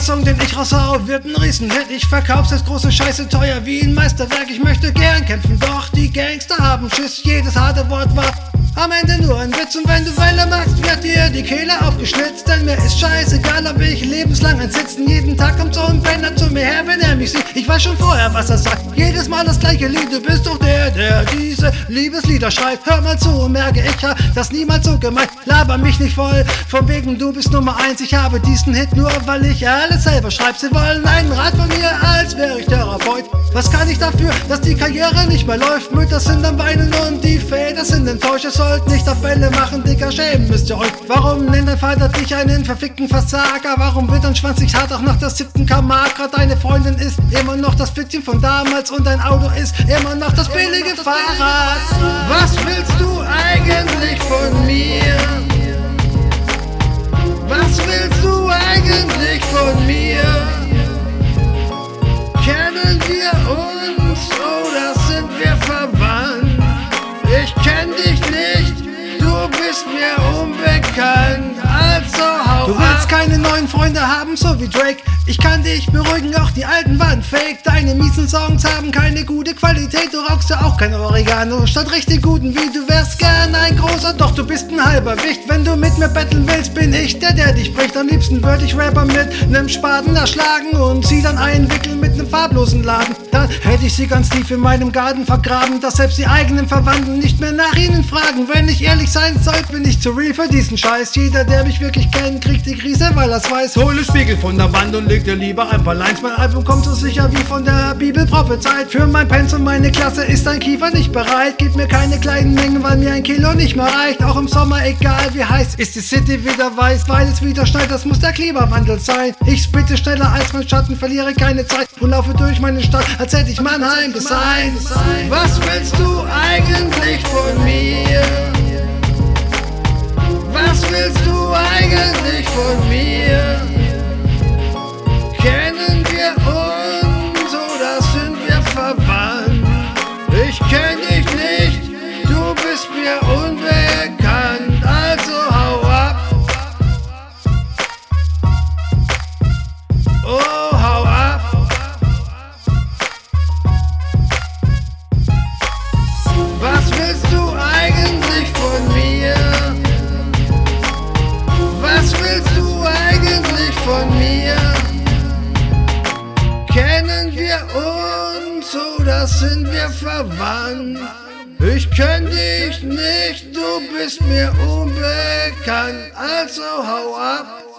Song, den ich raushau, wird ein Riesenhit. Ich verkauf's als große Scheiße teuer wie ein Meisterwerk. Ich möchte gern kämpfen, doch die Gangster haben Schiss. Jedes harte Wort war am Ende nur ein Witz und wenn du Welle machst, wird dir die Kehle aufgeschlitzt. Denn mir ist scheißegal, ob ich lebenslang ein Sitzen. Jeden Tag kommt so ein Penner zu mir her, wenn er mich sieht. Ich weiß schon vorher, was er sagt. Jedes Mal das gleiche Lied. Du bist doch der, der diese Liebeslieder schreibt. Hör mal zu und merke, ich hab das niemals so gemeint. Laber mich nicht voll, von wegen du bist Nummer eins. Ich habe diesen Hit nur, weil ich alles selber schreib. Sie wollen einen Rat von mir, als wäre ich Therapeut. Was kann ich dafür, dass die Karriere nicht mehr läuft? Mütter sind am Weinen und die Väter sind enttäuscht. Es sollt nicht auf Fälle machen, Dicker, schämen müsst ihr euch. Warum nennt dein Vater dich einen verfickten Versager? Warum wird dein Schwanz nicht hart auch nach der siebten Kamaka? Deine Freundin ist immer noch das Flittchen von damals und dein Auto ist immer noch das billige Fahrrad. Was willst du eigentlich von mir? Du bist mir unbekannt, also hau willst keine neuen Freunde haben, so wie Drake. Ich kann dich beruhigen, auch die alten waren fake. Deine miesen Songs haben keine gute Qualität. Du rauchst ja auch kein Oregano. Statt richtig guten wie du wärst gern ein großer, doch du bist ein halber Wicht. Wenn du mit mir betteln willst, bin ich der, der dich bricht. Am liebsten würde ich Rapper mit nem Spaten erschlagen und sie dann einwickeln mit nem farblosen Laden. Dann hätte ich sie ganz tief in meinem Garten vergraben, dass selbst die eigenen Verwandten nicht mehr nach ihnen fragen. Wenn ich ehrlich sein soll, bin ich zu real für diesen Scheiß. Jeder, der mich wirklich kennt, kriegt die Krise, weil er's weiß. Hole Spiegel von der Wand und leg dir lieber ein paar Lines. Mein Album kommt so sicher wie von der Bibel prophezeit. Für mein Pensum, meine Klasse ist ein Kiefer nicht bereit. Gib mir keine kleinen Mengen, weil mir ein Kilo nicht mehr reicht. Auch im Sommer, egal wie heiß, ist die City wieder weiß. Weil es wieder schneit, das muss der Klimawandel sein. Ich spitte schneller als mein Schatten, verliere keine Zeit und laufe durch meine Stadt, als hätte ich Mannheim design. Was willst du eigentlich Ich uns oder sind wir verwandt? Ich kenn dich nicht, du bist mir unbekannt, also hau ab.